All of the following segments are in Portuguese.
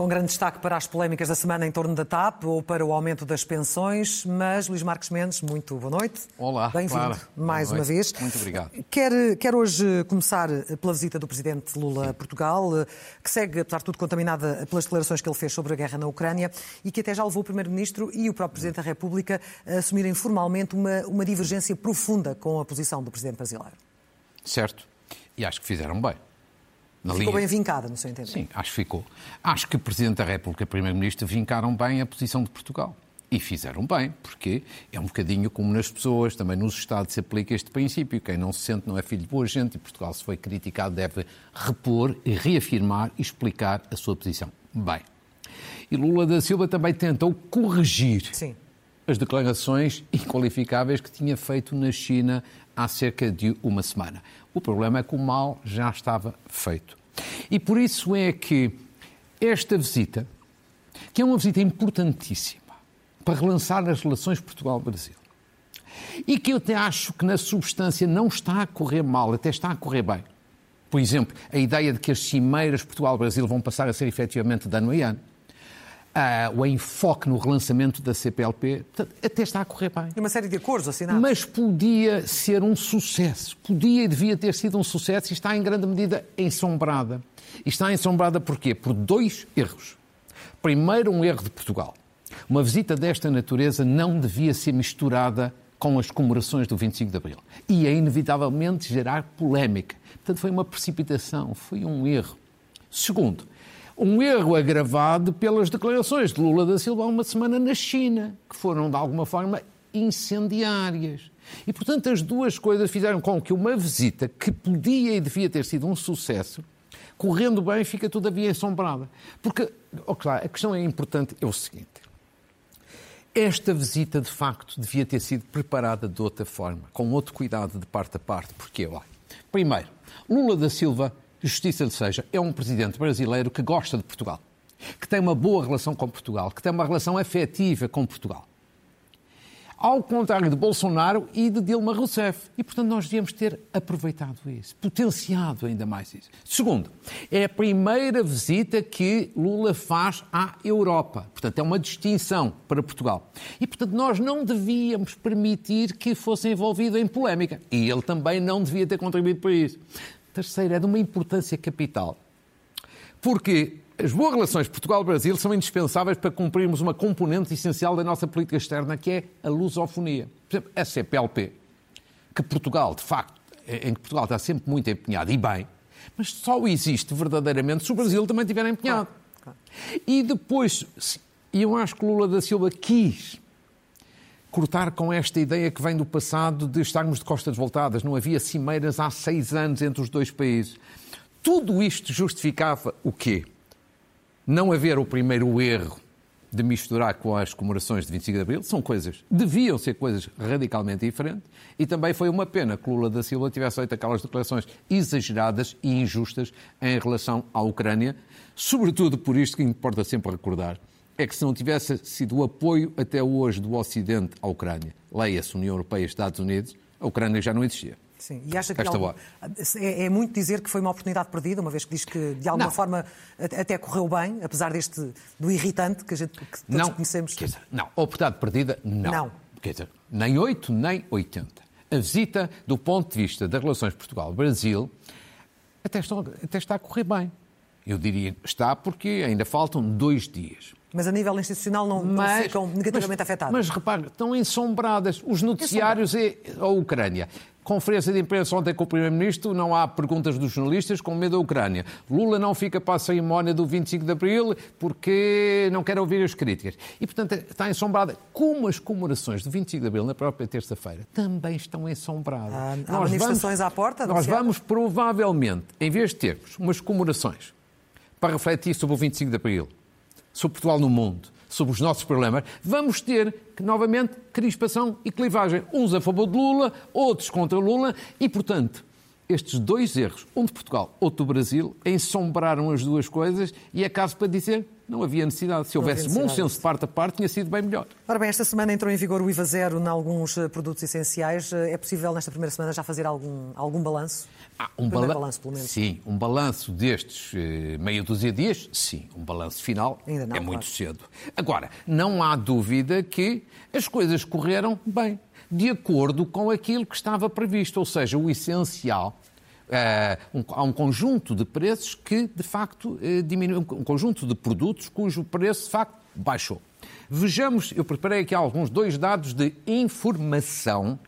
Com grande destaque para as polémicas da semana em torno da TAP ou para o aumento das pensões. Mas, Luís Marques Mendes, muito boa noite. Olá, Bem-vindo mais uma vez. Muito obrigado. Quer, quer hoje começar pela visita do presidente Lula a Portugal, que segue, apesar de tudo, contaminada pelas declarações que ele fez sobre a guerra na Ucrânia e que até já levou o primeiro-ministro e o próprio presidente da República a assumirem formalmente uma, uma divergência profunda com a posição do presidente brasileiro. Certo. E acho que fizeram bem. Na ficou linha... bem vincada, no seu entender? Sim, acho que ficou. Acho que o Presidente da República e o Primeiro-Ministro vincaram bem a posição de Portugal. E fizeram bem, porque é um bocadinho como nas pessoas, também nos Estados se aplica este princípio. Quem não se sente não é filho de boa gente e Portugal, se foi criticado, deve repor e reafirmar e explicar a sua posição. Bem. E Lula da Silva também tentou corrigir Sim. As declarações inqualificáveis que tinha feito na China há cerca de uma semana. O problema é que o mal já estava feito. E por isso é que esta visita, que é uma visita importantíssima para relançar as relações Portugal-Brasil, e que eu até acho que na substância não está a correr mal, até está a correr bem. Por exemplo, a ideia de que as cimeiras Portugal-Brasil vão passar a ser efetivamente de ano em ano uh, o enfoque no relançamento da CPLP, até está a correr bem. E uma série de acordos assinados. Mas podia ser um sucesso, podia e devia ter sido um sucesso e está em grande medida ensombrada. E está ensombrada porquê? Por dois erros. Primeiro, um erro de Portugal. Uma visita desta natureza não devia ser misturada com as comemorações do 25 de Abril. Ia é inevitavelmente gerar polémica. Portanto, foi uma precipitação, foi um erro. Segundo, um erro agravado pelas declarações de Lula da Silva há uma semana na China, que foram, de alguma forma, incendiárias. E, portanto, as duas coisas fizeram com que uma visita que podia e devia ter sido um sucesso, correndo bem, fica todavia ensombrada. Porque, oh, claro, a questão é importante, é o seguinte. Esta visita, de facto, devia ter sido preparada de outra forma, com outro cuidado de parte a parte. Porquê? Olha, primeiro, Lula da Silva justiça lhe seja, é um presidente brasileiro que gosta de Portugal, que tem uma boa relação com Portugal, que tem uma relação afetiva com Portugal. Ao contrário de Bolsonaro e de Dilma Rousseff. E, portanto, nós devíamos ter aproveitado isso, potenciado ainda mais isso. Segundo, é a primeira visita que Lula faz à Europa. Portanto, é uma distinção para Portugal. E, portanto, nós não devíamos permitir que fosse envolvido em polémica. E ele também não devia ter contribuído para isso. Terceiro, é de uma importância capital. Porque as boas relações Portugal-Brasil são indispensáveis para cumprirmos uma componente essencial da nossa política externa, que é a lusofonia. Por exemplo, a CPLP, que Portugal, de facto, em que Portugal está sempre muito empenhado, e bem, mas só existe verdadeiramente se o Brasil também estiver empenhado. Claro, claro. E depois, e eu acho que Lula da Silva quis cortar com esta ideia que vem do passado de estarmos de costas voltadas. Não havia cimeiras há seis anos entre os dois países. Tudo isto justificava o quê? Não haver o primeiro erro de misturar com as comemorações de 25 de Abril, são coisas, deviam ser coisas radicalmente diferentes, e também foi uma pena que Lula da Silva tivesse feito aquelas declarações exageradas e injustas em relação à Ucrânia, sobretudo por isto que importa sempre recordar, é que se não tivesse sido o apoio até hoje do Ocidente à Ucrânia, leia-se União Europeia e Estados Unidos, a Ucrânia já não existia. Sim, e acha que não, é, é, muito dizer que foi uma oportunidade perdida, uma vez que diz que de alguma não. forma até correu bem, apesar deste do irritante que, a gente, que todos não, conhecemos. Quer dizer, não, oportunidade perdida, não. não. Quer dizer, nem 8, nem 80. A visita, do ponto de vista das relações Portugal-Brasil, até, até está a correr bem. Eu diria que está porque ainda faltam dois dias. Mas a nível institucional não, mas, não ficam negativamente mas, afetados. Mas repare, estão ensombradas. Os noticiários e a Ucrânia. Conferência de imprensa ontem com o Primeiro-Ministro, não há perguntas dos jornalistas com medo da Ucrânia. Lula não fica para a cerimónia do 25 de Abril porque não quer ouvir as críticas. E, portanto, está ensombrada. Como as comemorações do 25 de Abril, na própria terça-feira, também estão ensombradas. Há, há nós manifestações vamos, à porta? Nós vamos, provavelmente, em vez de termos umas comemorações para refletir sobre o 25 de Abril, sobre Portugal no mundo, sobre os nossos problemas, vamos ter novamente crispação e clivagem. Uns a favor de Lula, outros contra Lula, e, portanto, estes dois erros, um de Portugal, outro do Brasil, ensombraram as duas coisas e é caso para dizer não havia necessidade. Se houvesse bom senso de parte a parte, tinha sido bem melhor. Ora bem, esta semana entrou em vigor o IVA zero em alguns eh, produtos essenciais. Eh, é possível, nesta primeira semana, já fazer algum, algum balanço? Ah, um bala... balanço, pelo menos. Sim, um balanço destes eh, meia dúzia de dias, sim. Um balanço final Ainda não, é muito cedo. Agora, não há dúvida que as coisas correram bem, de acordo com aquilo que estava previsto, ou seja, o essencial Uh, um, há um conjunto de preços que, de facto, uh, diminui, um conjunto de produtos cujo preço, de facto, baixou. Vejamos, eu preparei aqui alguns dois dados de informação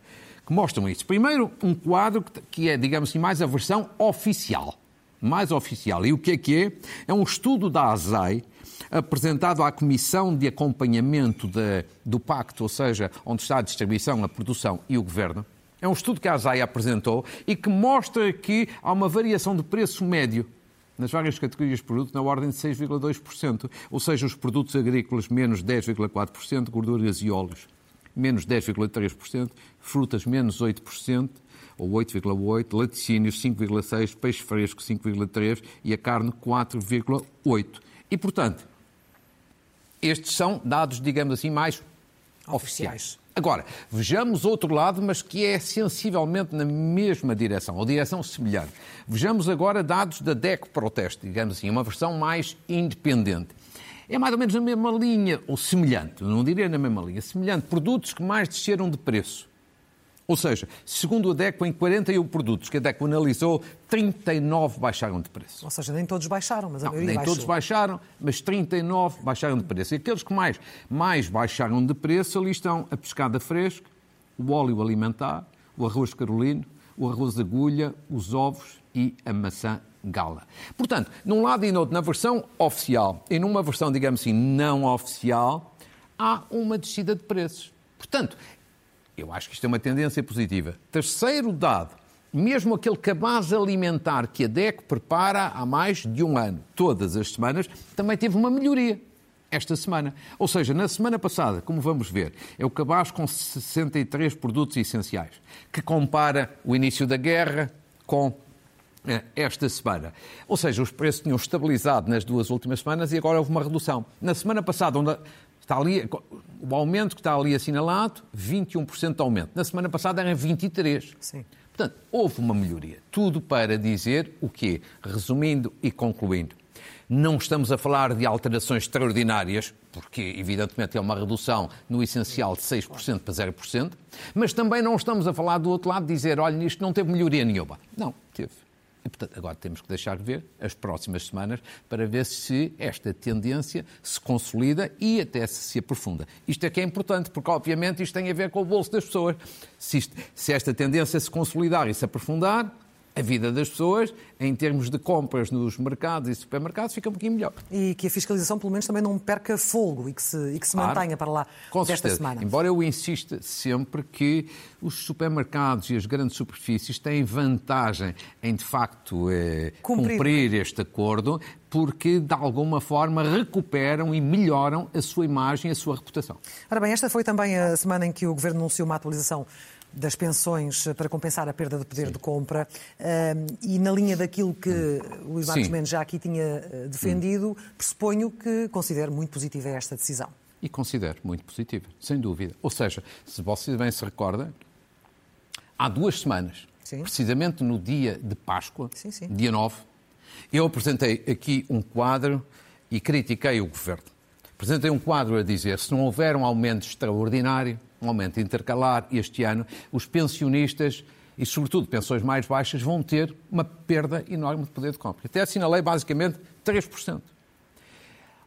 que mostram isso. Primeiro, um quadro que é, digamos assim, mais a versão oficial. Mais oficial. E o que é que é? É um estudo da ASAI apresentado à Comissão de Acompanhamento de, do Pacto, ou seja, onde está a distribuição, a produção e o governo, é um estudo que a ASAI apresentou e que mostra que há uma variação de preço médio nas várias categorias de produto na ordem de 6,2%, ou seja, os produtos agrícolas menos 10,4%, gorduras e óleos menos 10,3%, frutas menos 8%, ou 8,8%, laticínios 5,6%, peixe fresco 5,3% e a carne 4,8%. E, portanto, estes são dados, digamos assim, mais oficiais. Agora, vejamos outro lado, mas que é sensivelmente na mesma direção, ou direção semelhante. Vejamos agora dados da DECO Proteste, digamos assim, uma versão mais independente. É mais ou menos na mesma linha, ou semelhante, não diria na mesma linha, semelhante, produtos que mais desceram de preço. Ou seja, segundo a DECO, em 41 produtos que a DECO analisou, 39 baixaram de preço. Ou seja, nem todos baixaram, mas a não, Nem baixou. todos baixaram, mas 39 baixaram de preço. E aqueles que mais, mais baixaram de preço, ali estão a pescada fresca, o óleo alimentar, o arroz carolino, o arroz agulha, os ovos e a maçã gala. Portanto, num lado e no outro, na versão oficial e numa versão, digamos assim, não oficial, há uma descida de preços. Portanto, eu acho que isto é uma tendência positiva. Terceiro dado, mesmo aquele cabaz alimentar que a DEC prepara há mais de um ano, todas as semanas, também teve uma melhoria esta semana. Ou seja, na semana passada, como vamos ver, é o cabaz com 63 produtos essenciais, que compara o início da guerra com eh, esta semana. Ou seja, os preços tinham estabilizado nas duas últimas semanas e agora houve uma redução. Na semana passada, onde Está ali, o aumento que está ali assinalado, 21% de aumento. Na semana passada era 23%. Sim. Portanto, houve uma melhoria. Tudo para dizer o quê? Resumindo e concluindo. Não estamos a falar de alterações extraordinárias, porque, evidentemente, é uma redução no essencial de 6% para 0%, mas também não estamos a falar do outro lado de dizer, olha, isto não teve melhoria nenhuma. Não, teve. E, portanto, agora temos que deixar de ver as próximas semanas para ver se esta tendência se consolida e até se, se aprofunda. Isto é que é importante, porque, obviamente, isto tem a ver com o bolso das pessoas. Se, isto, se esta tendência se consolidar e se aprofundar, a vida das pessoas, em termos de compras nos mercados e supermercados, fica um pouquinho melhor. E que a fiscalização, pelo menos, também não perca fogo e que se, e que se claro, mantenha para lá com desta certeza. semana. Embora eu insista sempre que os supermercados e as grandes superfícies têm vantagem em, de facto, eh, cumprir. cumprir este acordo, porque de alguma forma recuperam e melhoram a sua imagem e a sua reputação. Ora bem, esta foi também a semana em que o Governo anunciou uma atualização das pensões para compensar a perda de poder Sim. de compra e na linha daquilo que o Luís Marcos Mendes já aqui tinha eh, defendido, pressuponho que considero muito positiva esta decisão. E considero muito positiva, sem dúvida. Ou seja, se você bem se recorda, há duas semanas, sim. precisamente no dia de Páscoa, sim, sim. dia 9, eu apresentei aqui um quadro e critiquei o governo. Apresentei um quadro a dizer: se não houver um aumento extraordinário, um aumento intercalar este ano, os pensionistas e, sobretudo, pensões mais baixas vão ter uma perda enorme de poder de compra. Até assinalei basicamente 3%.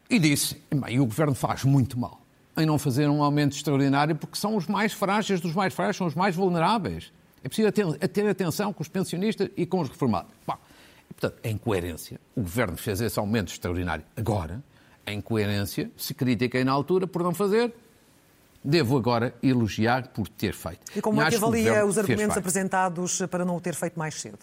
E disse, e o Governo faz muito mal em não fazer um aumento extraordinário porque são os mais frágeis dos mais frágeis, são os mais vulneráveis. É preciso ter atenção com os pensionistas e com os reformados. Bom, e, portanto, em coerência, o Governo fez esse aumento extraordinário agora, em coerência, se critiquei na altura por não fazer, devo agora elogiar por ter feito. E como é que avalia os argumentos apresentados para não o ter feito mais cedo?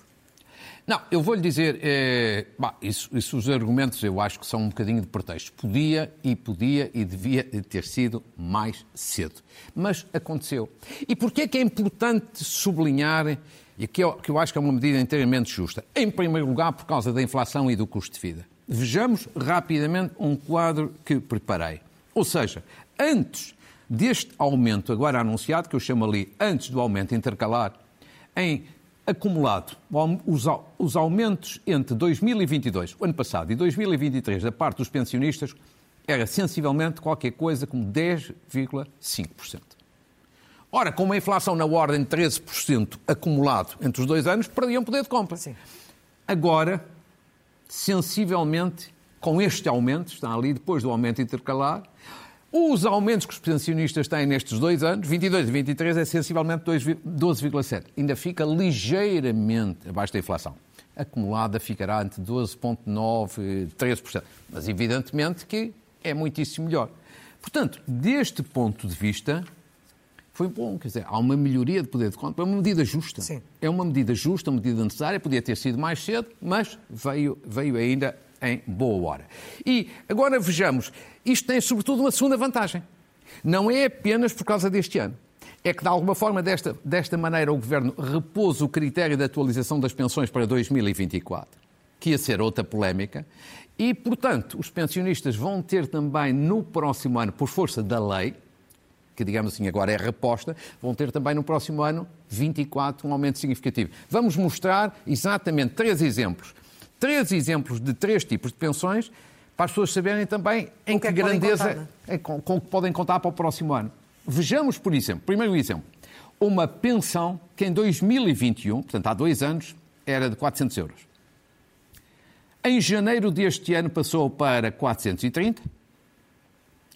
Não, eu vou-lhe dizer, é, bah, isso, isso, os argumentos eu acho que são um bocadinho de pretexto. Podia e podia e devia ter sido mais cedo. Mas aconteceu. E porquê é que é importante sublinhar, e que eu, que eu acho que é uma medida inteiramente justa? Em primeiro lugar, por causa da inflação e do custo de vida. Vejamos rapidamente um quadro que preparei. Ou seja, antes deste aumento agora anunciado, que eu chamo ali antes do aumento intercalar, em acumulado, os aumentos entre 2022, o ano passado, e 2023, da parte dos pensionistas, era sensivelmente qualquer coisa como 10,5%. Ora, com uma inflação na ordem de 13% acumulado entre os dois anos, perdiam poder de compra. Sim. Agora, sensivelmente, com este aumento, está ali depois do aumento intercalar, os aumentos que os pensionistas têm nestes dois anos, 22 e 23, é sensivelmente 12,7. Ainda fica ligeiramente abaixo da inflação. Acumulada ficará entre 12,9% e 13%. Mas evidentemente que é muitíssimo melhor. Portanto, deste ponto de vista, foi bom. Quer dizer, há uma melhoria de poder de compra. É uma medida justa. Sim. É uma medida justa, uma medida necessária. Podia ter sido mais cedo, mas veio, veio ainda em boa hora. E agora vejamos, isto tem sobretudo uma segunda vantagem. Não é apenas por causa deste ano. É que, de alguma forma, desta, desta maneira, o Governo repôs o critério de atualização das pensões para 2024, que ia ser outra polémica, e, portanto, os pensionistas vão ter também no próximo ano, por força da lei, que digamos assim agora é reposta, vão ter também no próximo ano 24 um aumento significativo. Vamos mostrar exatamente três exemplos três exemplos de três tipos de pensões para as pessoas saberem também em que, que, é que grandeza é, com, com que podem contar para o próximo ano. Vejamos, por exemplo, primeiro exemplo, uma pensão que em 2021, portanto há dois anos, era de 400 euros. Em janeiro deste ano passou para 430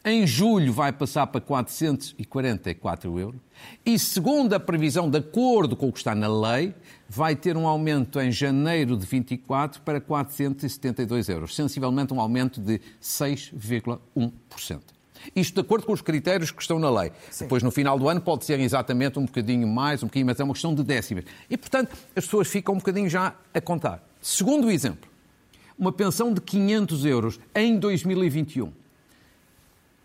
em julho vai passar para 444 euros. E segundo a previsão, de acordo com o que está na lei, vai ter um aumento em janeiro de 24 para 472 euros. Sensivelmente um aumento de 6,1%. Isto de acordo com os critérios que estão na lei. Sim. Depois, no final do ano, pode ser exatamente um bocadinho mais, um bocadinho mais, é uma questão de décimas. E, portanto, as pessoas ficam um bocadinho já a contar. Segundo exemplo, uma pensão de 500 euros em 2021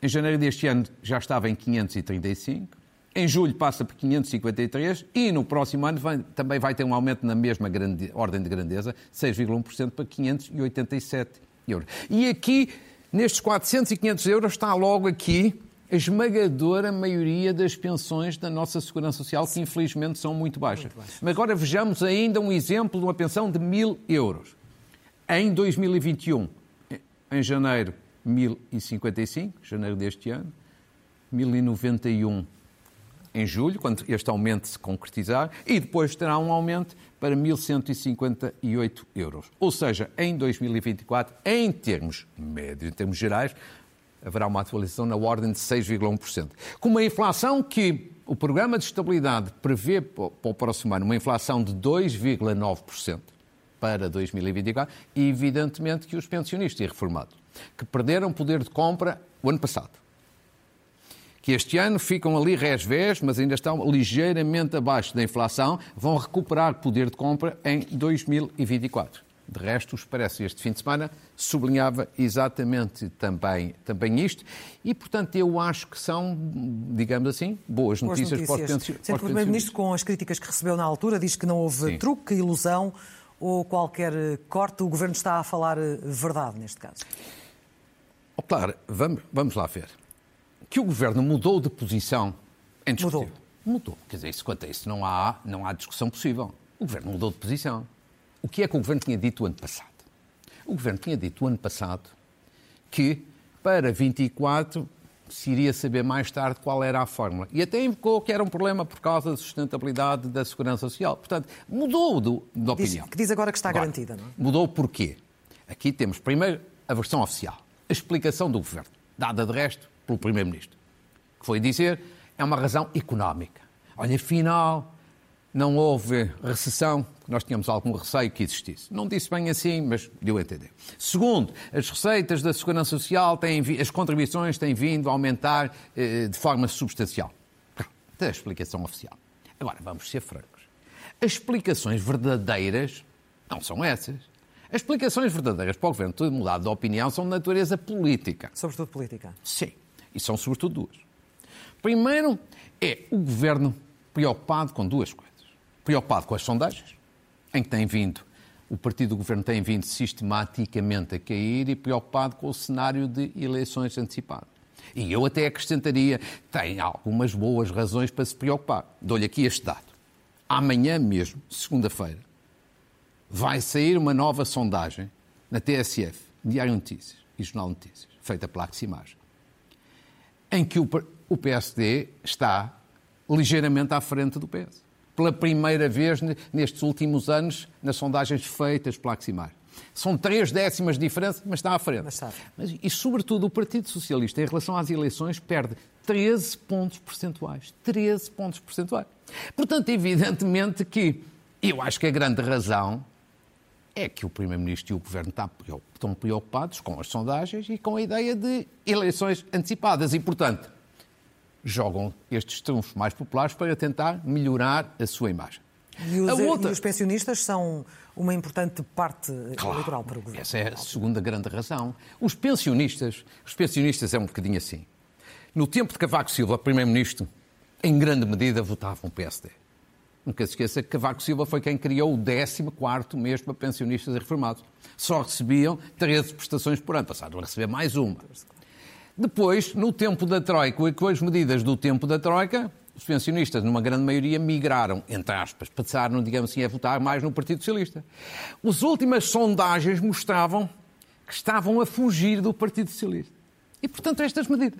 em janeiro deste ano já estava em 535. Em julho passa por 553 e no próximo ano vai, também vai ter um aumento na mesma grande, ordem de grandeza, 6,1% para 587 euros. E aqui, nestes 400 e 500 euros, está logo aqui a esmagadora maioria das pensões da nossa Segurança Social, que infelizmente são muito baixas. muito baixas. Mas agora vejamos ainda um exemplo de uma pensão de 1.000 euros. Em 2021, em janeiro, 1055, janeiro deste ano, 1091 em julho, quando este aumento se concretizar, e depois terá um aumento para 1.158 euros. Ou seja, em 2024, em termos médios, em termos gerais, haverá uma atualização na ordem de 6,1%. Com uma inflação que o Programa de Estabilidade prevê para o próximo ano uma inflação de 2,9% para 2024, e evidentemente que os pensionistas e reformados que perderam poder de compra o ano passado. Que este ano ficam ali resvés, mas ainda estão ligeiramente abaixo da inflação, vão recuperar poder de compra em 2024. De resto, os parece este fim de semana sublinhava exatamente também, também isto e, portanto, eu acho que são, digamos assim, boas, boas notícias, notícias, para os pensionistas. Sendo que o Primeiro-Ministro, com as críticas que recebeu na altura, diz que não houve Sim. truque, ilusão ou qualquer corte. O Governo está a falar eh, verdade neste caso? Claro, vamos, vamos lá ver. Que o governo mudou de posição em discutível. Mudou. Mudou. Quer dizer, isso, quanto a isso não há, não há discussão possível. O governo mudou de posição. O que é que o governo tinha dito o ano passado? O governo tinha dito o ano passado que para 24 se iria saber mais tarde qual era a fórmula. E até invocou que era um problema por causa da sustentabilidade da segurança social. Portanto, mudou do, de opinião. Diz, que diz agora que está agora, garantida, não é? Mudou porquê? Aqui temos primeiro a versão oficial a explicação do governo, dada de resto pelo Primeiro-Ministro, que foi dizer é uma razão económica. Olha, afinal, não houve recessão, nós tínhamos algum receio que existisse. Não disse bem assim, mas deu a entender. Segundo, as receitas da Segurança Social, têm, as contribuições têm vindo a aumentar eh, de forma substancial. Pronto, a explicação oficial. Agora, vamos ser francos. As explicações verdadeiras não são essas. As explicações verdadeiras para o governo ter mudado de opinião são de natureza política. Sobretudo política? Sim. E são sobretudo duas. Primeiro, é o governo preocupado com duas coisas. Preocupado com as sondagens, em que tem vindo o partido do governo tem vindo sistematicamente a cair e preocupado com o cenário de eleições antecipadas. E eu até acrescentaria, tem algumas boas razões para se preocupar. Dou-lhe aqui este dado. Amanhã mesmo, segunda-feira, vai sair uma nova sondagem na TSF, Diário Notícias e Jornal Notícias, feita pela Aximagem, em que o PSD está ligeiramente à frente do PS. Pela primeira vez nestes últimos anos, nas sondagens feitas pela Aximagem. São três décimas de diferença, mas está à frente. Mas está. Mas, e, sobretudo, o Partido Socialista, em relação às eleições, perde 13 pontos percentuais. 13 pontos percentuais. Portanto, evidentemente que eu acho que a grande razão é que o Primeiro-Ministro e o Governo estão preocupados com as sondagens e com a ideia de eleições antecipadas. E, portanto, jogam estes trunfos mais populares para tentar melhorar a sua imagem. E os, outra... e os pensionistas são uma importante parte claro, eleitoral para o governo. Essa é a segunda grande razão. Os pensionistas, os pensionistas é um bocadinho assim. No tempo de Cavaco Silva, primeiro-ministro, em grande medida votavam PSD. Nunca se esqueça que Cavaco Silva foi quem criou o 14º mês para pensionistas e reformados. Só recebiam 13 prestações por ano, passaram a receber mais uma. Depois, no tempo da Troika, e com as medidas do tempo da Troika, os pensionistas, numa grande maioria, migraram, entre aspas, passaram, digamos assim, a votar mais no Partido Socialista. As últimas sondagens mostravam que estavam a fugir do Partido Socialista. E, portanto, estas medidas,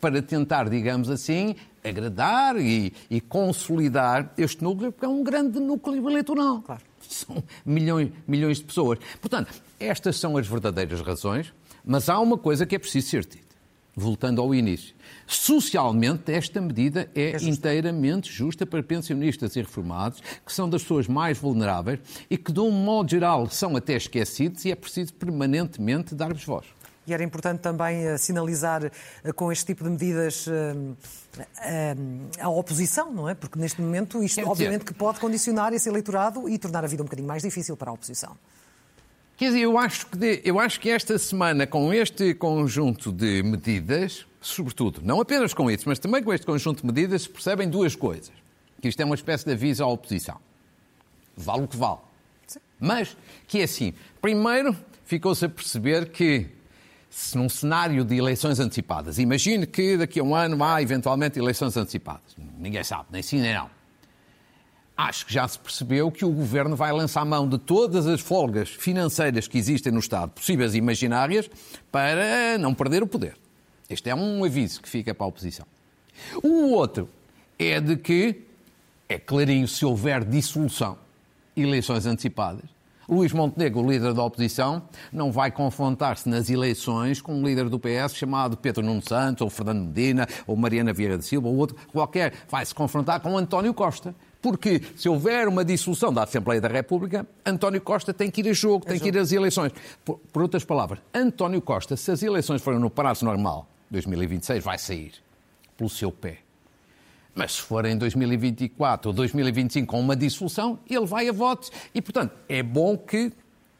para tentar, digamos assim, agradar e, e consolidar este núcleo, porque é um grande núcleo eleitoral. Claro. São milhões, milhões de pessoas. Portanto, estas são as verdadeiras razões, mas há uma coisa que é preciso ser dita voltando ao início. Socialmente, esta medida é, é inteiramente justa para pensionistas e reformados, que são das pessoas mais vulneráveis e que, de um modo geral, são até esquecidos e é preciso permanentemente dar-lhes voz. E era importante também uh, sinalizar uh, com este tipo de medidas uh, a oposição, não é? Porque neste momento isto, obviamente, que pode condicionar esse eleitorado e tornar a vida um bocadinho mais difícil para a oposição. Quer dizer, eu acho, que eu acho que esta semana, com este conjunto de medidas, sobretudo, não apenas com isso, mas também com este conjunto de medidas, se percebem duas coisas. Que isto é uma espécie de aviso à oposição. Vale o que vale. Sim. Mas que é assim. Primeiro, ficou-se a perceber que se num cenário de eleições antecipadas, imagine que daqui a um ano há eventualmente eleições antecipadas. Ninguém sabe, nem sim nem não acho que já se percebeu que o governo vai lançar mão de todas as folgas financeiras que existem no Estado, possíveis e imaginárias, para não perder o poder. Este é um aviso que fica para a oposição. O outro é de que, é clarinho, se houver dissolução, eleições antecipadas, Luís Montenegro, o líder da oposição, não vai confrontar-se nas eleições com um líder do PS chamado Pedro Nuno Santos, ou Fernando Medina, ou Mariana Vieira da Silva, ou outro qualquer. Vai se confrontar com António Costa, porque se houver uma dissolução da Assembleia da República, António Costa tem que ir a jogo, tem que ir às eleições. Por, por outras palavras, António Costa, se as eleições forem no prazo normal, 2026, vai sair pelo seu pé. Mas se for em 2024 ou 2025 com uma dissolução, ele vai a votos. E, portanto, é bom que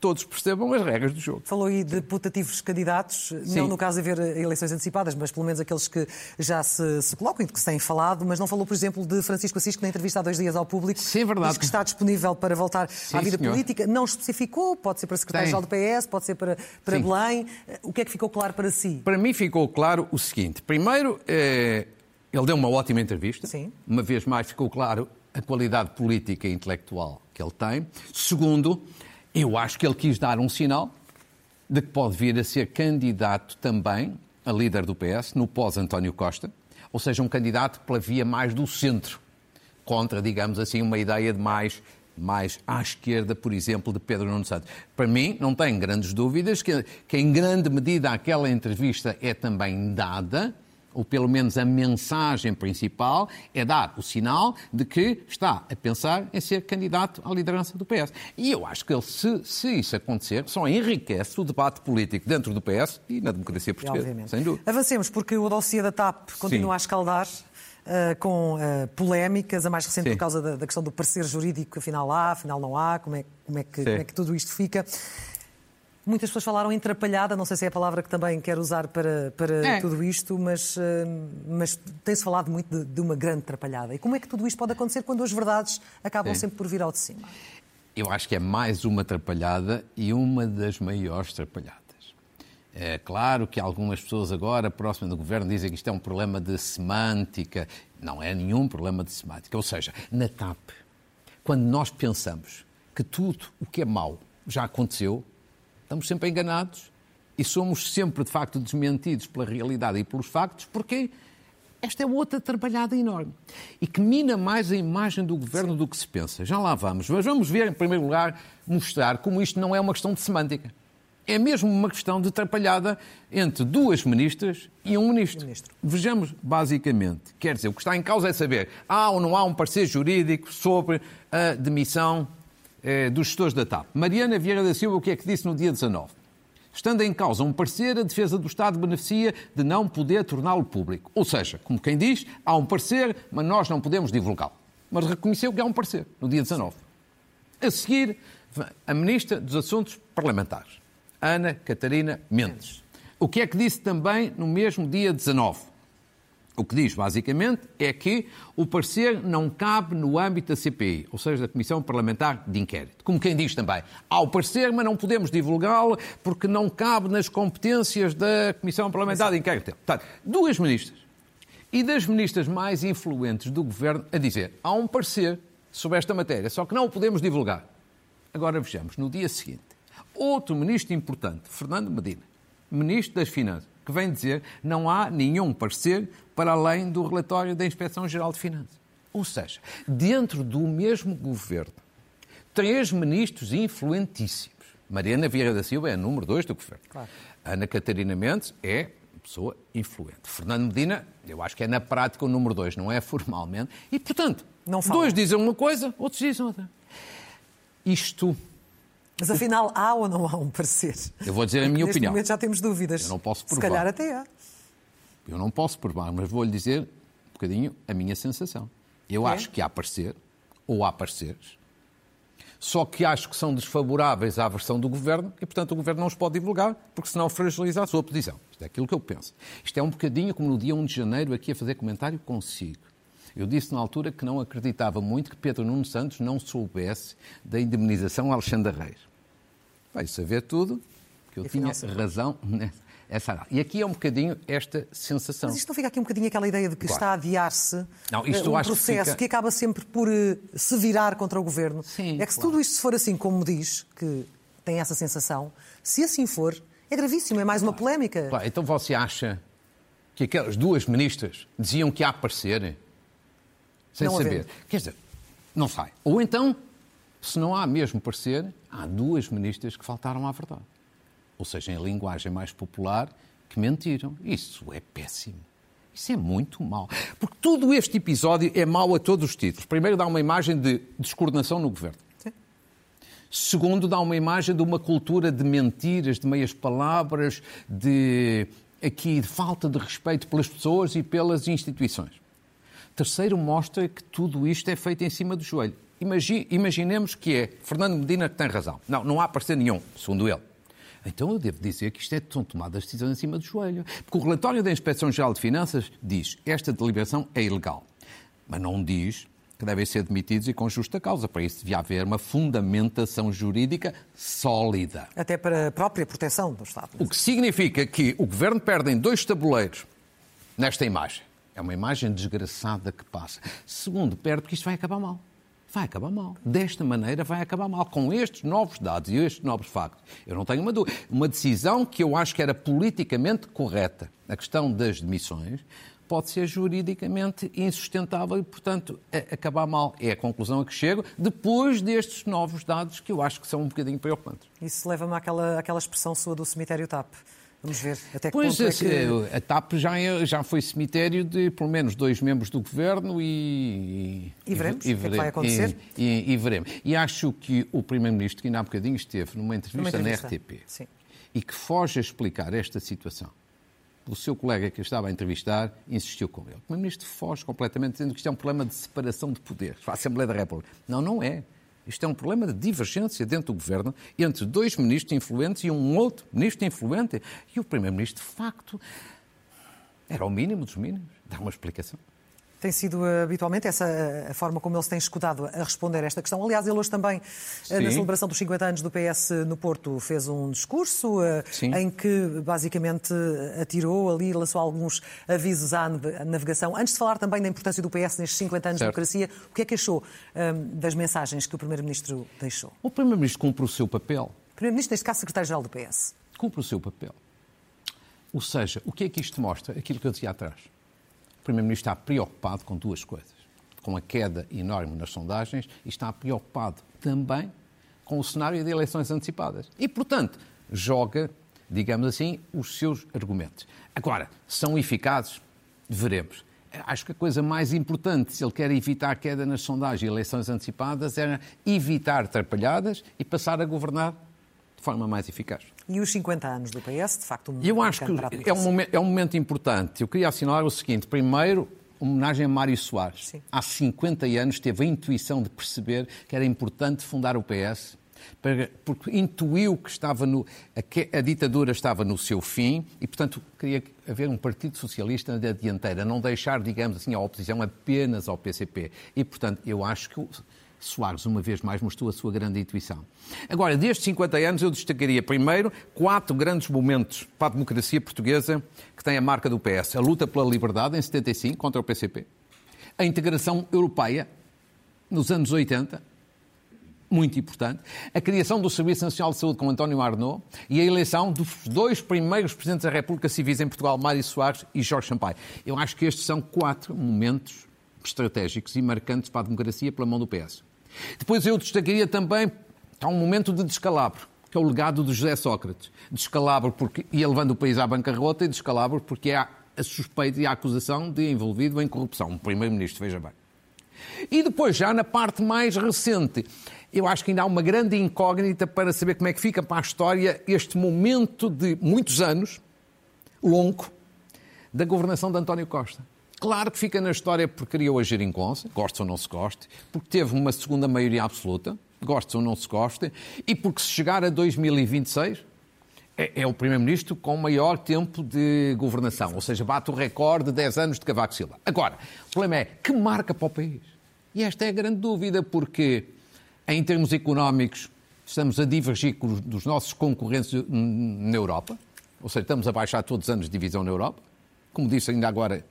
todos percebam as regras do jogo. Falou aí de putativos candidatos, Sim. não no caso de haver eleições antecipadas, mas pelo menos aqueles que já se, se colocam e que se têm falado, mas não falou, por exemplo, de Francisco Assis, que na entrevista há dois dias ao público Sim, é verdade. diz que está disponível para voltar Sim, à vida senhor. política. Não especificou, pode ser para secretário-geral do PS, pode ser para, para Belém. O que é que ficou claro para si? Para mim ficou claro o seguinte. Primeiro, eh, ele deu uma ótima entrevista. Sim. Uma vez mais ficou claro a qualidade política e intelectual que ele tem. Segundo, eu acho que ele quis dar um sinal de que pode vir a ser candidato também a líder do PS no pós-António Costa, ou seja, um candidato pela via mais do centro, contra, digamos assim, uma ideia de mais mais à esquerda, por exemplo, de Pedro Nuno Santos. Para mim, não tenho grandes dúvidas que, que em grande medida aquela entrevista é também dada ou pelo menos a mensagem principal, é dar o sinal de que está a pensar em ser candidato à liderança do PS. E eu acho que ele, se, se isso acontecer, só enriquece o debate político dentro do PS e na democracia portuguesa, Obviamente. sem dúvida. Avancemos, porque o dossiê da TAP continua Sim. a escaldar. Uh, com uh, polémicas, a mais recente Sim. por causa da, da, questão do parecer jurídico, afinal há, afinal não há, como é, como é, que, como é que tudo isto fica. Muitas pessoas falaram atrapalhada, não sei se é a palavra que também quero usar para, para é. tudo isto, mas, eh, mas tem-se falado muito de, de, uma grande atrapalhada. E como é que tudo isto pode acontecer quando as verdades acabam Sim. sempre por vir ao de cima? Eu acho que é mais uma atrapalhada e uma das maiores atrapalhadas. É claro que algumas pessoas agora, próximas do governo, dizem que isto é um problema de semântica. Não é nenhum problema de semântica. Ou seja, na TAP, quando nós pensamos que tudo o que é mau já aconteceu, estamos sempre enganados e somos sempre, de facto, desmentidos pela realidade e pelos factos, porque esta é outra trabalhada enorme e que mina mais a imagem do governo do que se pensa. Já lá vamos. Mas vamos ver, em primeiro lugar, mostrar como isto não é uma questão de semântica. É mesmo uma questão de atrapalhada entre duas ministras e um ministro. ministro. Vejamos, basicamente, quer dizer, o que está em causa é saber há ou não há um parecer jurídico sobre a demissão eh, dos gestores da TAP. Mariana Vieira da Silva, o que é que disse no dia 19? Estando em causa um parecer, a defesa do Estado beneficia de não poder torná-lo público. Ou seja, como quem diz, há um parecer, mas nós não podemos divulgá-lo. Mas reconheceu que há um parecer, no dia 19. A seguir, a Ministra dos Assuntos Parlamentares, Ana Catarina Mendes. O que é que disse também no mesmo dia 19? O que diz, basicamente, é que o parecer não cabe no âmbito da CPI, ou seja, da Comissão Parlamentar de Inquérito. Como quem diz também, há o parecer, mas não podemos divulgá-lo porque não cabe nas competências da Comissão Parlamentar de Inquérito. Portanto, duas ministras e das ministras mais influentes do governo a dizer há um parecer sobre esta matéria, só que não o podemos divulgar. Agora vejamos, no dia seguinte, outro ministro importante, Fernando Medina, ministro das Finanças, que vem dizer não há nenhum parecer para além do relatório da Inspeção-Geral de Finanças. Ou seja, dentro do mesmo governo, três ministros influentíssimos. Mariana Vieira da Silva é a número dois do governo. Claro. Ana Catarina Mendes é pessoa influente. Fernando Medina, eu acho que é na prática o número dois, não é formalmente. E, portanto, dois dizem uma coisa, outros dizem outra. Isto mas afinal, há ou não há um parecer? Eu vou dizer a minha Neste opinião. momento já temos dúvidas. Eu não posso provar. Se calhar até há. Eu não posso provar, mas vou-lhe dizer um bocadinho a minha sensação. Eu é? acho que há parecer, ou há pareceres, só que acho que são desfavoráveis à versão do Governo e, portanto, o Governo não os pode divulgar, porque senão fragiliza a sua posição. Isto é aquilo que eu penso. Isto é um bocadinho como no dia 1 de janeiro, aqui a fazer comentário consigo. Eu disse na altura que não acreditava muito que Pedro Nuno Santos não soubesse da indemnização a Alexandre Reis. Vai saber tudo, que eu tinha razão nessa E aqui é um bocadinho esta sensação. Mas isto não fica aqui um bocadinho aquela ideia de que claro. está a adiar-se um processo que, fica... que, acaba sempre por uh, se virar contra o governo. Sim, é que se claro. tudo isto for assim como diz, que tem essa sensação, se assim for, é gravíssimo, é mais claro. uma polémica. Então você acha que aquelas duas ministras diziam que há parecer sem não saber? Quer dizer, não sai. Ou então se não há mesmo parecer, há duas ministras que faltaram à verdade. Ou seja, em linguagem mais popular, que mentiram. Isso é péssimo. Isso é muito mau. Porque todo este episódio é mau a todos os títulos. Primeiro, dá uma imagem de descoordenação no governo. Sim. Segundo, dá uma imagem de uma cultura de mentiras, de meias palavras, de aqui de falta de respeito pelas pessoas e pelas instituições. Terceiro, mostra que tudo isto é feito em cima do joelho imaginemos que é Fernando Medina que tem razão. Não, não há parecer nenhum, segundo ele. Então eu devo dizer que isto é, são tomadas decisões em cima do joelho. Porque o relatório da Inspeção-Geral de Finanças diz esta deliberação é ilegal. Mas não diz que devem ser demitidos e com justa causa. Para isso devia haver uma fundamentação jurídica sólida. Até para a própria proteção do Estado. O que significa que o Governo perde em dois tabuleiros nesta imagem. É uma imagem desgraçada que passa. Segundo, perde porque isto vai acabar mal vai acabar mal. Desta maneira vai acabar mal, com estes novos dados e estes novos factos. Eu não tenho uma dúvida. Uma decisão que eu acho que era politicamente correta, a questão das demissões, pode ser juridicamente insustentável e, portanto, acabar mal. É a conclusão a que chego depois destes novos dados que eu acho que são um bocadinho preocupantes. Isso leva-me àquela, àquela expressão sua do cemitério TAP. Vamos ver até que pois, ponto é que... A TAP já, é, já foi cemitério de pelo menos dois membros do governo e... E veremos e, e, o que, é que vai acontecer. E, e, veremos. E acho que o Primeiro-Ministro, que ainda há bocadinho esteve numa entrevista, numa entrevista. na RTP, Sim. e que foge a explicar esta situação, o seu colega que estava a entrevistar insistiu com ele. O Primeiro-Ministro foge completamente, dizendo que isto é um problema de separação de poderes para a Assembleia da República. Não, não é. Isto é um problema de divergência dentro do governo entre dois ministros influentes e um outro ministro influente. E o primeiro-ministro, de facto, era o mínimo dos mínimos. Dá uma explicação. Tem sido habitualmente essa a forma como ele se tem escudado a responder a esta questão. Aliás, ele hoje também, Sim. na celebração dos 50 anos do PS no Porto, fez um discurso Sim. em que basicamente atirou ali, lançou alguns avisos à navegação. Antes de falar também da importância do PS nestes 50 anos certo. de democracia, o que é que achou um, das mensagens que o Primeiro-Ministro deixou? O Primeiro-Ministro cumpre o seu papel. Primeiro-Ministro, neste caso, Secretário-Geral do PS. Cumpre o seu papel. Ou seja, o que é que isto mostra? Aquilo que eu dizia atrás. O Primeiro-Ministro está preocupado com duas coisas. Com a queda enorme nas sondagens e está preocupado também com o cenário de eleições antecipadas. E, portanto, joga, digamos assim, os seus argumentos. Agora, são eficazes? Veremos. Acho que a coisa mais importante, se ele quer evitar a queda nas sondagens e eleições antecipadas, era evitar atrapalhadas e passar a governar de forma mais eficaz. E os 50 anos do PS, de facto, um Eu acho que é um, momento, é um momento importante. Eu queria assinalar o seguinte: primeiro, homenagem a Mário Soares. Sim. Há 50 anos teve a intuição de perceber que era importante fundar o PS porque intuiu que estava no, a, a, ditadura estava no seu fim e, portanto, queria haver um Partido Socialista na dianteira, não deixar, digamos assim, a oposição apenas ao PCP. E, portanto, eu acho que Soares, uma vez mais, mostrou a sua grande intuição. Agora, destes 50 anos, eu destacaria primeiro quatro grandes momentos para a democracia portuguesa que têm a marca do PS. A luta pela liberdade, em 75, contra o PCP. A integração europeia, nos anos 80, muito importante, a criação do Serviço Nacional de Saúde com António Arnaud e a eleição dos dois primeiros Presidentes da República civis em Portugal, Mário Soares e Jorge Sampaio. Eu acho que estes são quatro momentos estratégicos e marcantes para a democracia pela mão do PS. Depois eu destacaria também há um momento de descalabro, que é o legado de José Sócrates. Descalabro porque ia levando o país à bancarrota e descalabro porque há a suspeita e a acusação de envolvido em corrupção. Um primeiro-ministro, veja bem. E depois, já na parte mais recente, eu acho que ainda há uma grande incógnita para saber como é que fica para a história este momento de muitos anos, longo, da governação de António Costa. Claro que fica na história porque criou a geringonça, goste ou não se goste, porque teve uma segunda maioria absoluta, goste ou não se goste, e porque se chegar a 2026 é, é o Primeiro-Ministro com maior tempo de governação, ou seja, bate o recorde de 10 anos de Cavaco Silva. Agora, o problema é que marca para o país? E esta é a grande dúvida, porque em termos económicos estamos a divergir dos nossos concorrentes na Europa, ou seja, estamos a baixar todos os anos de divisão na Europa. Como disse ainda agora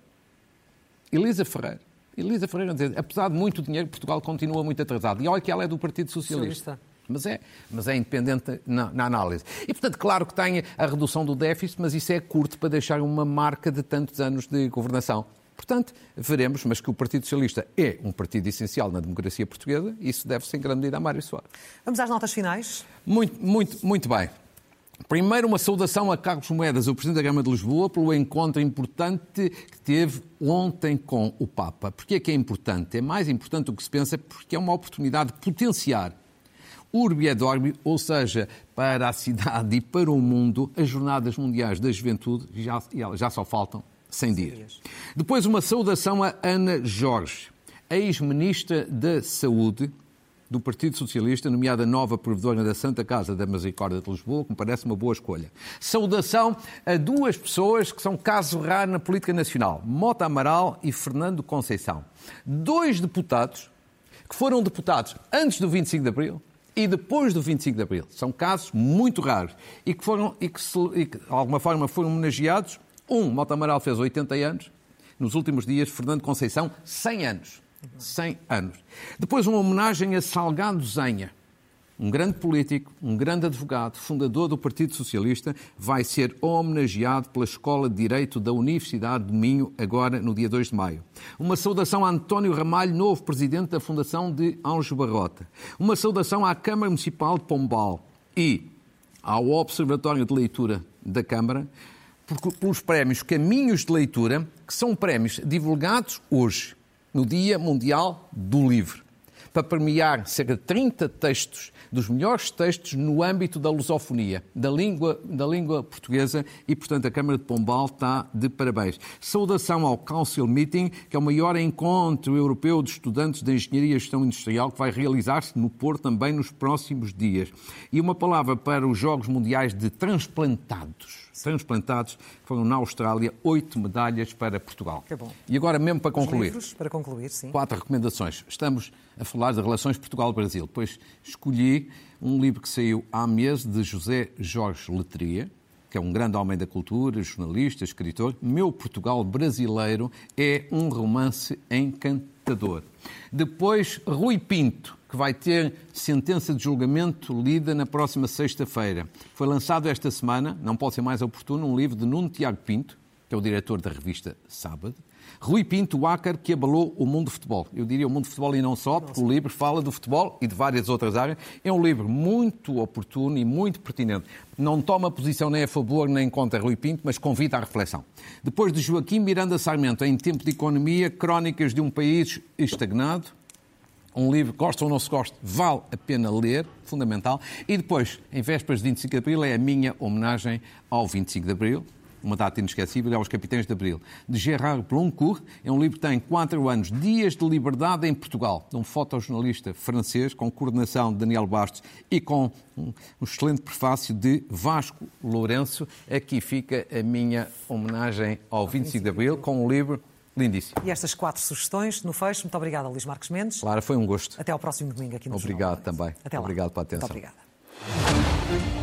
Elisa Ferreira. Elisa Ferreira, apesar de muito dinheiro, Portugal continua muito atrasado. E olha que ela é do Partido Socialista. Socialista. Mas é, mas é independente na, na, análise. E, portanto, claro que tem a redução do déficit, mas isso é curto para deixar uma marca de tantos anos de governação. Portanto, veremos, mas que o Partido Socialista é um partido essencial na democracia portuguesa, isso deve-se em grande medida a Mário Soares. Vamos às notas finais? Muito, muito, muito bem. Primeiro, uma saudação a Carlos Moedas, o Presidente da Gama de Lisboa, pelo encontro importante que teve ontem com o Papa. Porquê é que é importante? É mais importante do que se pensa porque é uma oportunidade de potenciar Urbi et Orbi, ou seja, para a cidade e para o mundo, as Jornadas Mundiais da Juventude já, já só faltam 100 dias. Depois, uma saudação a Ana Jorge, ex-ministra da Saúde do Partido Socialista, nomeada nova provedora da Santa Casa da Misericórdia de Lisboa, que me parece uma boa escolha. Saudação a duas pessoas que são caso raro na política nacional, Mota Amaral e Fernando Conceição. Dois deputados que foram deputados antes do 25 de Abril e depois do 25 de Abril. São casos muito raros e que, foram, e que, e que de alguma forma foram homenageados um, Mota Amaral fez 80 anos. Nos últimos dias, Fernando Conceição, 100 anos. 100 anos. Depois, uma homenagem a Salgado Zenha, um grande político, um grande advogado, fundador do Partido Socialista, vai ser homenageado pela Escola de Direito da Universidade de Minho, agora no dia 2 de maio. Uma saudação a António Ramalho, novo presidente da Fundação de Anjo Barrota. Uma saudação à Câmara Municipal de Pombal e ao Observatório de Leitura da Câmara, pelos prémios Caminhos de Leitura, que são prémios divulgados hoje, no Dia Mundial do Livro, para premiar cerca de 30 textos dos melhores textos no âmbito da lusofonia, da língua, da língua portuguesa, e, portanto, a Câmara de Pombal está de parabéns. Saudação ao Council Meeting, que é o maior encontro europeu de estudantes de Engenharia e Gestão Industrial, que vai realizar-se no Porto também nos próximos dias. E uma palavra para os Jogos Mundiais de Transplantados transplantados, foram na Austrália oito medalhas para Portugal. Que bom. E agora, mesmo para concluir, Livros, para concluir, sim. quatro recomendações. Estamos a falar de relações Portugal-Brasil, pois escolhi um livro que saiu há meses de José Jorge Letria, que é um grande homem da cultura, jornalista, escritor. Meu Portugal brasileiro é um romance encantador. Depois, Rui Pinto, que vai ter sentença de julgamento lida na próxima sexta-feira. Foi lançado esta semana, não pode ser mais oportuno, um livro de Nuno Tiago Pinto, que é o diretor da revista Sábado. Rui Pinto, o ácar que abalou o mundo do futebol. Eu diria o mundo do futebol e não só, porque o livro fala do futebol e de várias outras áreas. É um livro muito oportuno e muito pertinente. Não toma posição nem a favor nem contra Rui Pinto, mas convida à reflexão. Depois de Joaquim Miranda Sarmento, em Tempo de Economia, Crónicas de um País Estagnado, um livro, gosta ou não se gosta, vale a pena ler, fundamental. E depois, em vésperas de 25 de Abril, é a minha homenagem ao 25 de Abril, uma data inesquecível, aos Capitães de Abril, de Gerard Bloncourt. É um livro que tem quatro anos, Dias de Liberdade em Portugal, de um fotojornalista francês, com coordenação de Daniel Bastos e com um excelente prefácio de Vasco Lourenço. Aqui fica a minha homenagem ao 25 de Abril, com um livro Lindíssimo. E estas quatro sugestões no fecho. Muito obrigada, Luís Marques Mendes. Clara, foi um gosto. Até ao próximo domingo aqui no Obrigado Jornal. também. Até lá. Obrigado pela atenção. Muito obrigada.